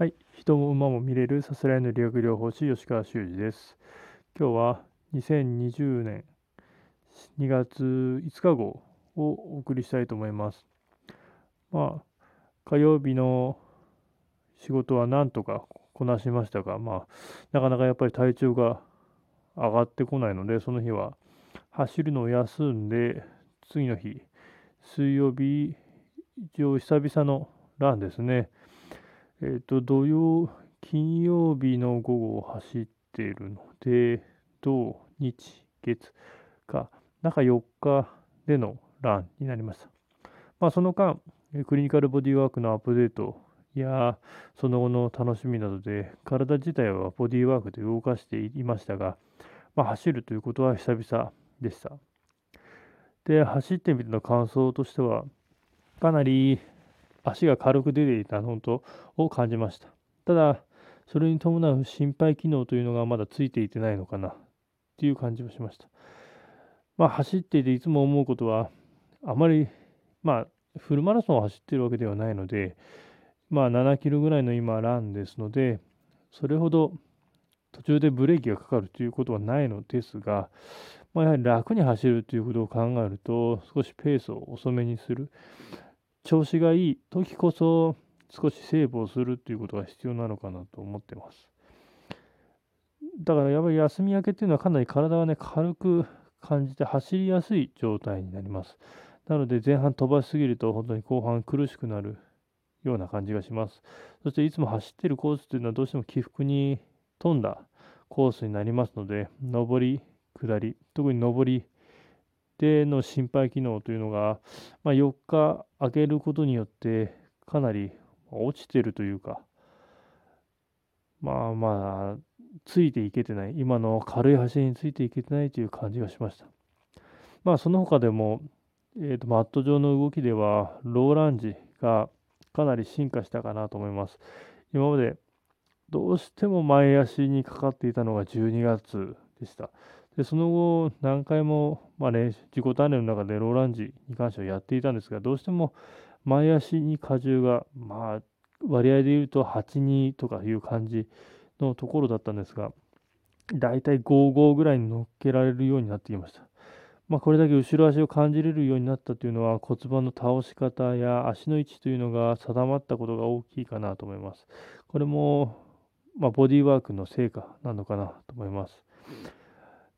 はい、人も馬も見れるさすらいの理学療法士吉川修司です。今日は2020年2月5日号をお送りしたいと思います。まあ、火曜日の仕事はなんとかこなしましたが、まあ、なかなかやっぱり体調が上がってこないので、その日は走るのを休んで、次の日、水曜日、一応久々のランですね。えっ、ー、と、土曜、金曜日の午後を走っているので、土、日、月か、中4日でのランになりました。まあ、その間、クリニカルボディワークのアップデートや、その後の楽しみなどで、体自体はボディワークで動かしていましたが、まあ、走るということは久々でした。で、走ってみての感想としては、かなり足が軽く出ていたのとを感じました。ただ、それに伴う心肺機能というのがまだついていてないのかなっていう感じもしました。まあ、走っていていつも思うことは、あまり、まあ、フルマラソンを走っているわけではないので、まあ、7キロぐらいの今、ランですので、それほど途中でブレーキがかかるということはないのですが、まあ、やはり楽に走るということを考えると、少しペースを遅めにする。調子がいい時こそ少しセーブをするっていうことが必要なのかなと思ってます。だからやっぱり休み明けっていうのはかなり体はね、軽く感じて走りやすい状態になります。なので前半飛ばしすぎると本当に後半苦しくなるような感じがします。そしていつも走ってるコースというのはどうしても起伏に富んだコースになりますので、上り、下り、特に上りでの心肺機能というのが、まあ、4日空けることによってかなり落ちてるというか、まあまあ、ついていけてない、今の軽い走りについていけてないという感じがしました。まあその他でも、えーと、マット上の動きでは、ローランジがかなり進化したかなと思います。今までどうしても前足にかかっていたのが12月でした。でその後、何回も、まあね、自己鍛錬の中でローランジに関してはやっていたんですが、どうしても前足に荷重が、まあ、割合で言うと8、2とかいう感じのところだったんですが、だいたい5、5ぐらいに乗っけられるようになっていました。まあ、これだけ後ろ足を感じれるようになったというのは骨盤の倒し方や足の位置というのが定まったことが大きいかなと思います。これも、ま、ボディーワークの成果なのかなと思います。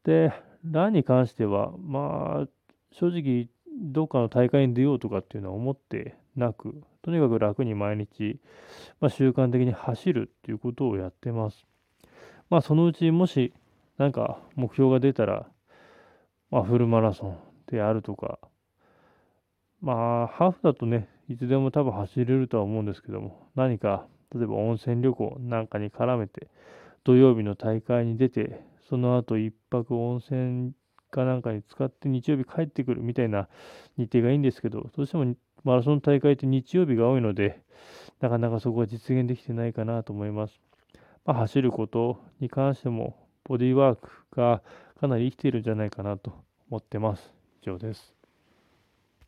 で、ランに関しては、まあ、正直、どっかの大会に出ようとかっていうのは思ってなく、とにかく楽に毎日、まあ、習慣的に走るっていうことをやってます。まあ、そのうちもし、なんか目標が出たら、まあ、フルマラソンであるとか、まあ、ハーフだとね、いつでも多分走れるとは思うんですけども、何か、例えば温泉旅行なんかに絡めて、土曜日の大会に出て、その後一泊温泉かなんかに使って日曜日帰ってくるみたいな日程がいいんですけど、どうしてもマラソン大会って日曜日が多いので、なかなかそこは実現できてないかなと思います。まあ、走ることに関しても、ボディーワークがかなり生きているんじゃないかなと思ってます。以上です。